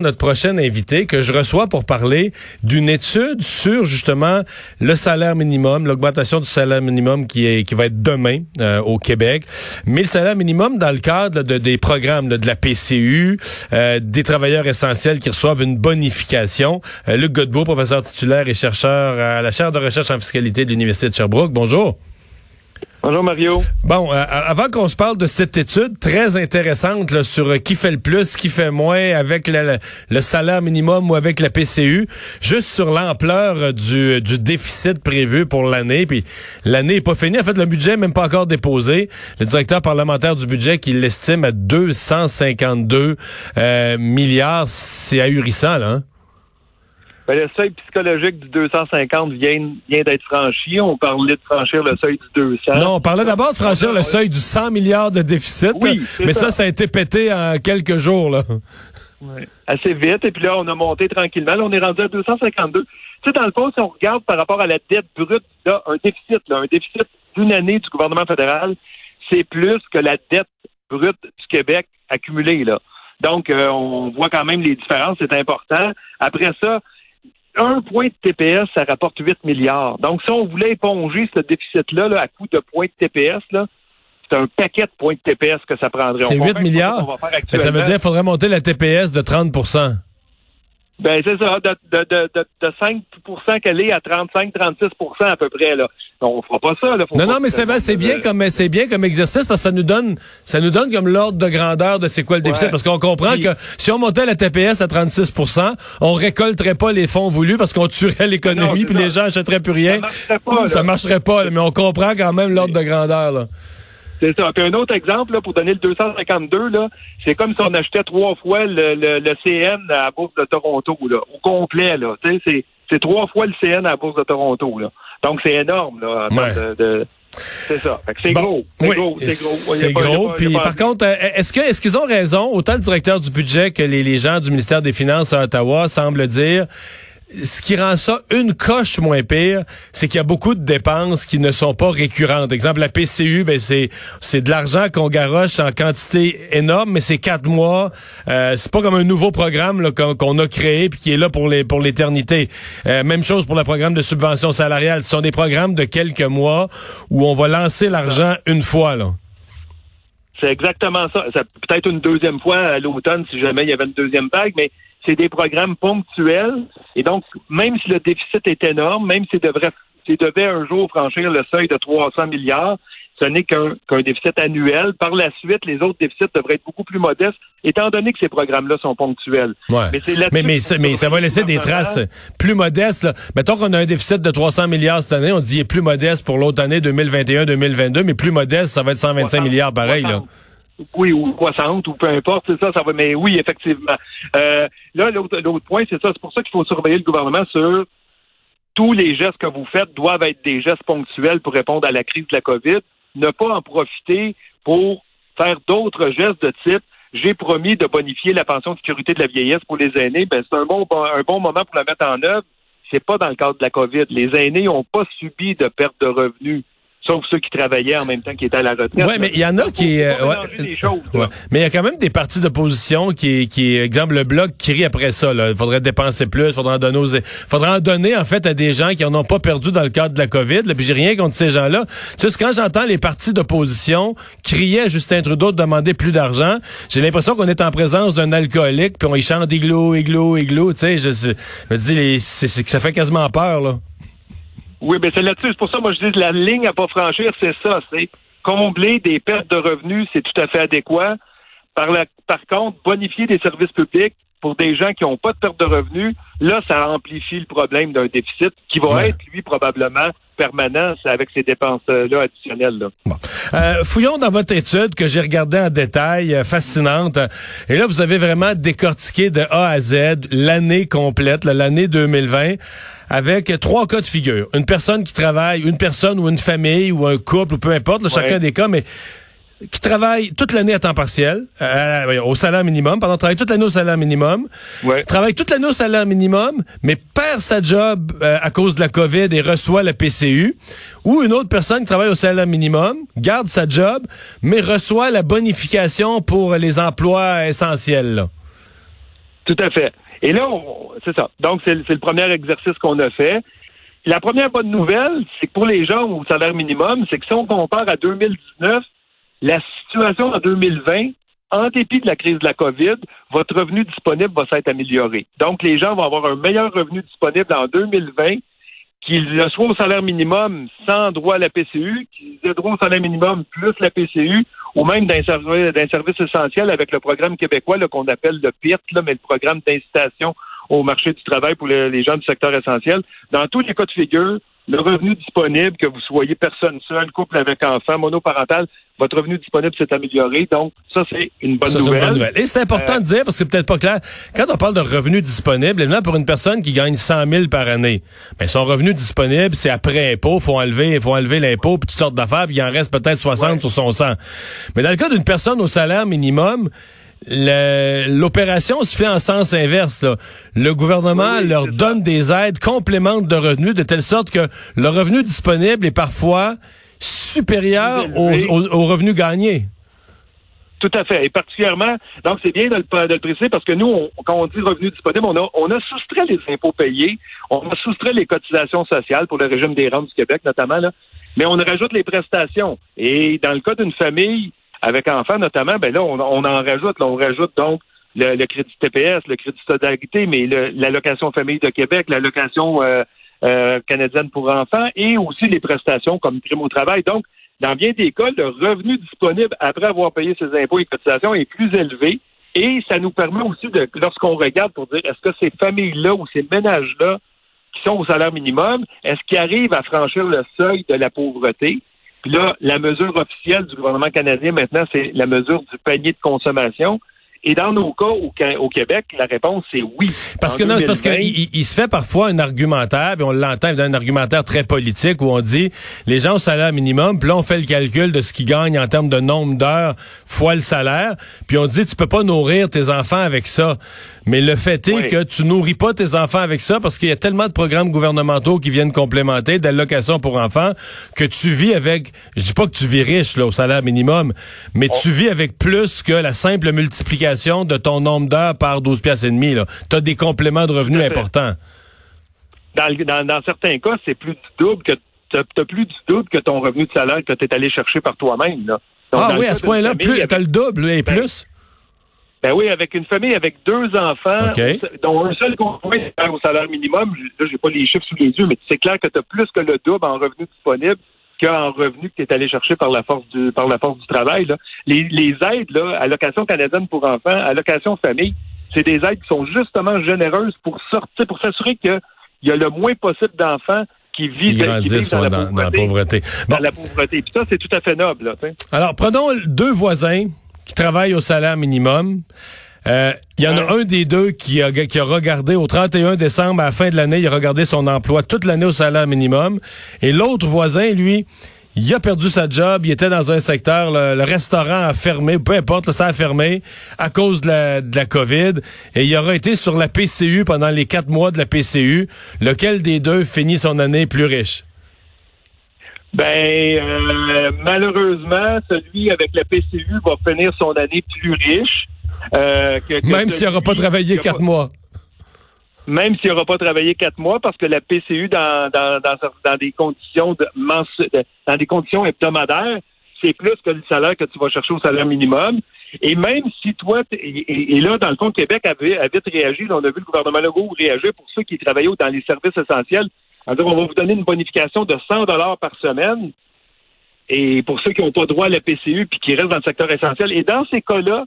notre prochain invité que je reçois pour parler d'une étude sur justement le salaire minimum, l'augmentation du salaire minimum qui est va être demain euh, au Québec, mais le salaire minimum dans le cadre de, des programmes de la PCU, euh, des travailleurs essentiels qui reçoivent une bonification. Euh, Luc Godbout, professeur titulaire et chercheur à la chaire de recherche en fiscalité de l'Université de Sherbrooke. Bonjour. Bonjour Mario. Bon, euh, avant qu'on se parle de cette étude très intéressante là, sur euh, qui fait le plus, qui fait moins avec le, le, salaire minimum ou avec la PCU, juste sur l'ampleur euh, du, du, déficit prévu pour l'année, puis l'année est pas finie. En fait, le budget n'est même pas encore déposé. Le directeur parlementaire du budget qui l'estime à 252 milliards, c'est ahurissant, là. Hein? Ben, le seuil psychologique du 250 vient, vient d'être franchi. On parlait de franchir le seuil du 200. Non, on parlait d'abord de franchir le seuil du 100 milliards de déficit. Oui, mais ça. ça. a été pété en quelques jours. Là. Assez vite. Et puis là, on a monté tranquillement. Là, on est rendu à 252. Tu sais, dans le fond, si on regarde par rapport à la dette brute, là, un déficit, là, un déficit d'une année du gouvernement fédéral, c'est plus que la dette brute du Québec accumulée. Là. Donc, euh, on voit quand même les différences, c'est important. Après ça, un point de TPS, ça rapporte 8 milliards. Donc, si on voulait éponger ce déficit-là à coup de points de TPS, c'est un paquet de points de TPS que ça prendrait. C'est 8 milliards? Ça veut dire qu'il faudrait monter la TPS de 30 ben, c'est ça, de, de, de, de 5 qu'elle est à 35-36% à peu près, là. On fera pas ça, là. non, non, mais c'est c'est bien comme, c'est bien comme exercice parce que ça nous donne, ça nous donne comme l'ordre de grandeur de c'est quoi le déficit. Parce qu'on comprend que si on montait la TPS à 36% on récolterait pas les fonds voulus parce qu'on tuerait l'économie puis les gens achèteraient plus rien. Ça marcherait pas, Ça marcherait pas, mais on comprend quand même l'ordre de grandeur, là. C'est ça. Puis un autre exemple, là, pour donner le 252, là, c'est comme si on achetait trois fois le, le, CN à la Bourse de Toronto, là, au complet, là. C'est, c'est trois fois le CN à la Bourse de Toronto, là. Donc, c'est énorme, là, de, c'est ça. C'est gros. C'est gros. C'est gros. C'est gros. Puis par contre, euh, est-ce que est-ce qu'ils ont raison, autant le directeur du budget que les, les gens du ministère des Finances à Ottawa semblent dire ce qui rend ça une coche moins pire, c'est qu'il y a beaucoup de dépenses qui ne sont pas récurrentes. Exemple, la PCU, ben c'est c'est de l'argent qu'on garoche en quantité énorme, mais c'est quatre mois. Euh, c'est pas comme un nouveau programme qu'on a créé puis qui est là pour les pour l'éternité. Euh, même chose pour le programme de subvention salariale. Ce sont des programmes de quelques mois où on va lancer l'argent une fois là. C'est exactement ça. ça Peut-être une deuxième fois à l'automne si jamais il y avait une deuxième vague, mais c'est des programmes ponctuels. Et donc, même si le déficit est énorme, même s'il devrait, devait un jour franchir le seuil de 300 milliards, ce n'est qu'un déficit annuel. Par la suite, les autres déficits devraient être beaucoup plus modestes, étant donné que ces programmes-là sont ponctuels. Mais, mais, ça, va laisser des traces plus modestes. Là. Mettons qu'on a un déficit de 300 milliards cette année, on dit qu'il est plus modeste pour l'autre année 2021-2022, mais plus modeste, ça va être 125 milliards pareil. Là oui, ou 60, ou peu importe, c'est ça, ça va, mais oui, effectivement. Euh, là, l'autre point, c'est ça, c'est pour ça qu'il faut surveiller le gouvernement sur tous les gestes que vous faites doivent être des gestes ponctuels pour répondre à la crise de la COVID, ne pas en profiter pour faire d'autres gestes de type j'ai promis de bonifier la pension de sécurité de la vieillesse pour les aînés, ben c'est un bon, un bon moment pour la mettre en œuvre. C'est pas dans le cadre de la COVID. Les aînés n'ont pas subi de perte de revenus sauf ceux qui travaillaient en même temps qui étaient à la retraite. Oui, mais il y en a qui... Euh, ouais, mais il y a quand même des partis d'opposition qui, qui, exemple, le Bloc crie après ça. Il faudrait dépenser plus, faudrait en donner aux... faudrait en donner, en fait, à des gens qui en ont pas perdu dans le cadre de la COVID. Là, puis j'ai rien contre ces gens-là. Tu sais, quand j'entends les partis d'opposition crier à Justin Trudeau de demander plus d'argent, j'ai l'impression qu'on est en présence d'un alcoolique, puis on y chante igloo, igloo, igloo. Tu sais, je, je, je dis, c'est, ça fait quasiment peur, là. Oui, mais c'est là-dessus. C'est pour ça, moi, je dis la ligne à pas franchir, c'est ça. C'est combler des pertes de revenus, c'est tout à fait adéquat. Par, la, par contre, bonifier des services publics pour des gens qui n'ont pas de perte de revenus, là, ça amplifie le problème d'un déficit qui va être, lui, probablement permanent avec ces dépenses-là additionnelles. Là. Euh, fouillons dans votre étude que j'ai regardée en détail, euh, fascinante. Et là, vous avez vraiment décortiqué de A à Z l'année complète, l'année 2020 avec trois cas de figure. Une personne qui travaille, une personne ou une famille ou un couple, ou peu importe, chacun des cas, mais qui travaille toute l'année à temps partiel, euh, au salaire minimum, pardon, travaille toute l'année au salaire minimum, travaille toute l'année au salaire minimum, mais perd sa job euh, à cause de la COVID et reçoit la PCU, ou une autre personne qui travaille au salaire minimum, garde sa job, mais reçoit la bonification pour les emplois essentiels. Tout à fait. Et là, c'est ça. Donc, c'est le premier exercice qu'on a fait. La première bonne nouvelle, c'est que pour les gens au salaire minimum, c'est que si on compare à 2019, la situation en 2020, en dépit de la crise de la COVID, votre revenu disponible va s'être amélioré. Donc, les gens vont avoir un meilleur revenu disponible en 2020 qu'ils soient au salaire minimum sans droit à la PCU, qu'ils aient droit au salaire minimum plus la PCU, ou même d'un service, essentiel avec le programme québécois qu'on appelle le PIRT, mais le programme d'incitation au marché du travail pour les, gens du secteur essentiel. Dans tous les cas de figure, le revenu disponible, que vous soyez personne seule, couple avec enfant, monoparental, votre revenu disponible s'est amélioré. Donc, ça, c'est une bonne nouvelle. Et c'est important euh, de dire, parce que c'est peut-être pas clair, quand on parle de revenu disponible, évidemment, pour une personne qui gagne 100 000 par année, mais son revenu disponible, c'est après impôt, faut enlever, faut enlever l'impôt, puis toutes sortes d'affaires, puis il en reste peut-être 60 sur son 100. Mais dans le cas d'une personne au salaire minimum, l'opération se fait en sens inverse. Le gouvernement leur donne des aides complémentes de revenus de telle sorte que le revenu disponible est parfois supérieur aux, revenus gagnés. Tout à fait. Et particulièrement, donc c'est bien de le, préciser parce que nous, quand on dit revenu disponible, on a, on a soustrait les impôts payés, on a soustrait les cotisations sociales pour le régime des rentes du Québec notamment, là, mais on rajoute les prestations. Et dans le cas d'une famille avec enfants notamment, ben là, on, en rajoute. on rajoute donc le, crédit TPS, le crédit solidarité, mais l'allocation famille de Québec, l'allocation euh, euh, canadienne pour enfants et aussi les prestations comme prime au travail. Donc, dans bien des cas, le revenu disponible après avoir payé ses impôts et cotisations est plus élevé. Et ça nous permet aussi de, lorsqu'on regarde pour dire est-ce que ces familles-là ou ces ménages-là qui sont au salaire minimum, est-ce qu'ils arrivent à franchir le seuil de la pauvreté? Puis là, la mesure officielle du gouvernement canadien maintenant, c'est la mesure du panier de consommation. Et dans nos cas au, Québec, la réponse c'est oui. Parce que non, c'est parce qu'il il se fait parfois un argumentaire, puis on l'entend un argumentaire très politique où on dit les gens au salaire minimum, puis là on fait le calcul de ce qu'ils gagnent en termes de nombre d'heures fois le salaire, puis on dit tu peux pas nourrir tes enfants avec ça. Mais le fait est que tu nourris pas tes enfants avec ça parce qu'il y a tellement de programmes gouvernementaux qui viennent complémenter d'allocations pour enfants que tu vis avec, je dis pas que tu vis riche là au salaire minimum, mais tu vis avec plus que la simple multiplication de ton nombre d'heures par 12 pièces et demi. Tu as des compléments de revenus importants. Dans, certains cas, c'est plus du double que tu plus du double que ton revenu de salaire que tu es allé chercher par toi-même ah oui, à ce point-là, plus tu as le double et ben, plus. Ben oui, avec une famille avec deux enfants, dont un seul conjoint au salaire minimum, là, j'ai pas les chiffres sous les yeux, mais c'est clair que tu as plus que le double en revenus disponibles qu'en revenus que tu es allé chercher par la force du par la force du travail. Là. Les, les aides, là, allocation canadienne pour enfants, allocation famille, c'est des aides qui sont justement généreuses pour sortir, pour s'assurer qu'il y a le moins possible d'enfants qui vivent, dans, la pauvreté. Dans la pauvreté. Puis ça, c'est tout à fait noble. Là, Alors, prenons deux voisins qui travaille au salaire minimum. Euh, il y en a un des deux qui a, qui a regardé au 31 décembre, à la fin de l'année, il a regardé son emploi toute l'année au salaire minimum. Et l'autre voisin, lui, il a perdu sa job, il était dans un secteur, le, restaurant a fermé, peu importe, ça a fermé à cause de la, de la COVID. Et il aura été sur la PCU pendant les quatre mois de la PCU. Lequel des deux finit son année plus riche? Ben, euh, malheureusement, celui avec la PCU va finir son année plus riche. Euh, que, Même s'il n'aura pas travaillé quatre mois. Même s'il n'aura pas travaillé quatre mois, parce que la PCU dans, dans, dans, des conditions de, dans des conditions hebdomadaires, c'est plus que le salaire que tu vas chercher au salaire minimum. Et même si toi, et, là, dans le compte Québec a, vite réagi, on a vu le gouvernement Legault réagir pour ceux qui travaillaient dans les services essentiels on va vous donner une bonification de 100 dollars par semaine. Et pour ceux qui n'ont pas droit à la PCU puis qui restent dans le secteur essentiel. Et dans ces cas-là,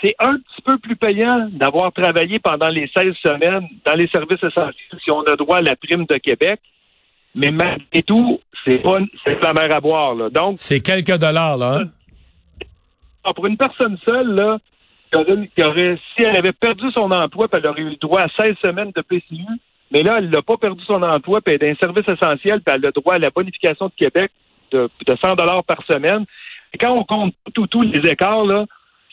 c'est un petit peu plus payant d'avoir travaillé pendant les 16 semaines dans les services essentiels si on a droit à la prime de Québec. Mais malgré tout, c'est pas c'est la mer à boire. Là. Donc c'est quelques dollars là. Hein? Ah, pour une personne seule là, qui aurait, si elle avait perdu son emploi, puis elle aurait eu le droit à 16 semaines de PCU, mais là, elle n'a pas perdu son emploi, puis elle est un service essentiel, puis elle a le droit à la bonification de Québec de, 100 dollars par semaine. Et quand on compte tous les écarts, là,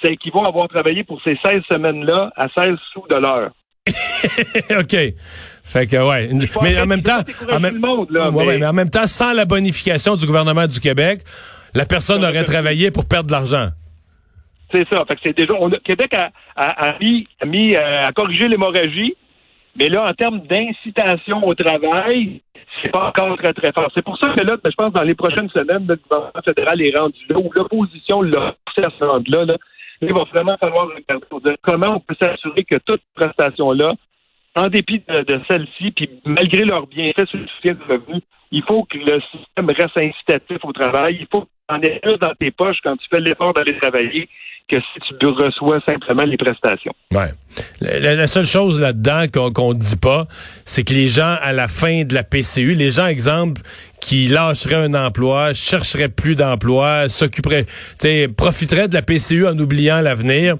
ça équivaut à avoir travaillé pour ces 16 semaines-là à 16 sous de l'heure. OK. Fait que, ouais. Mais en même temps, mais en même temps, sans la bonification du gouvernement du Québec, la personne aurait travaillé pour perdre de l'argent. C'est ça. Fait que c'est déjà. On Québec a, a, a, mis, a mis euh, a corrigé l'hémorragie, mais là, en termes d'incitation au travail, c'est pas encore très, très fort. C'est pour ça que là, ben, je pense dans les prochaines semaines, le gouvernement fédéral est rendu là, où l'opposition l'a poussé à se rendre là. Il va vraiment falloir regarder comment on peut s'assurer que toute prestation-là, en dépit de, de celle-ci, puis malgré leurs bienfaits sur le soutien de revenus, il faut que le système reste incitatif au travail. Il faut en aies plus dans tes poches quand tu fais l'effort d'aller travailler que si tu reçois simplement les prestations. Ouais. La, seule chose là-dedans qu'on qu'on dit pas, c'est que les gens, à la fin de la PCU, les gens, exemple, qui lâcheraient un emploi, chercheraient plus d'emploi, s'occuperaient, profiteraient de la PCU en oubliant l'avenir,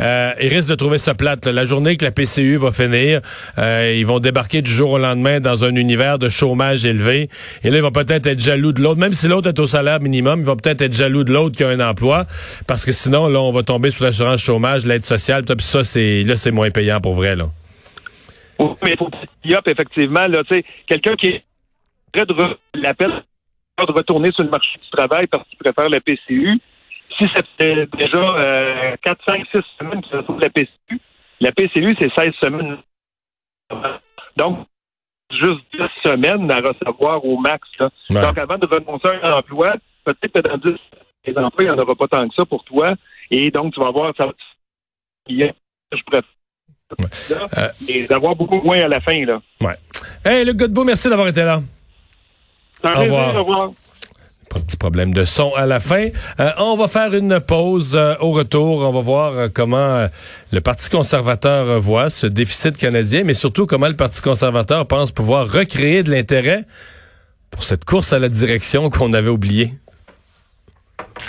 euh, ils risquent de trouver ça plate. Là. La journée que la PCU va finir, euh, ils vont débarquer du jour au lendemain dans un univers de chômage élevé. Et là, ils vont peut-être être jaloux de l'autre. Même si l'autre est au salaire minimum, ils vont peut-être être jaloux de l'autre qui a un emploi. Parce que sinon, là, on va tomber sous l'assurance chômage, l'aide sociale. Puis ça, c'est là, c'est moins payant pour vrai. Là. Oui, mais faut effectivement, là, tu sais, quelqu'un qui est près de l'appel de retourner sur le marché du travail parce qu'il préfère la PCU. Si c'était déjà euh, 4, 5, 6 semaines qu'il retrouve la PCU, la PCU, c'est 16 semaines. Donc, juste 10 semaines à recevoir au max. Là. Ouais. Donc, avant de renoncer à un emploi, peut-être que dans 10 les emplois, il n'y en aura pas tant que ça pour toi. Et donc, tu vas avoir ça. Je préfère. Là, Euh. et d'avoir beaucoup moins à la fin. Là. Ouais. Hey, Luc Godbout, merci d'avoir été là. Un Au plaisir, revoir. au revoir. Petit problème de son à la fin. Euh, on va faire une pause euh, au retour. On va voir euh, comment le Parti conservateur voit ce déficit canadien, mais surtout comment le Parti conservateur pense pouvoir recréer de l'intérêt pour cette course à la direction qu'on avait oubliée.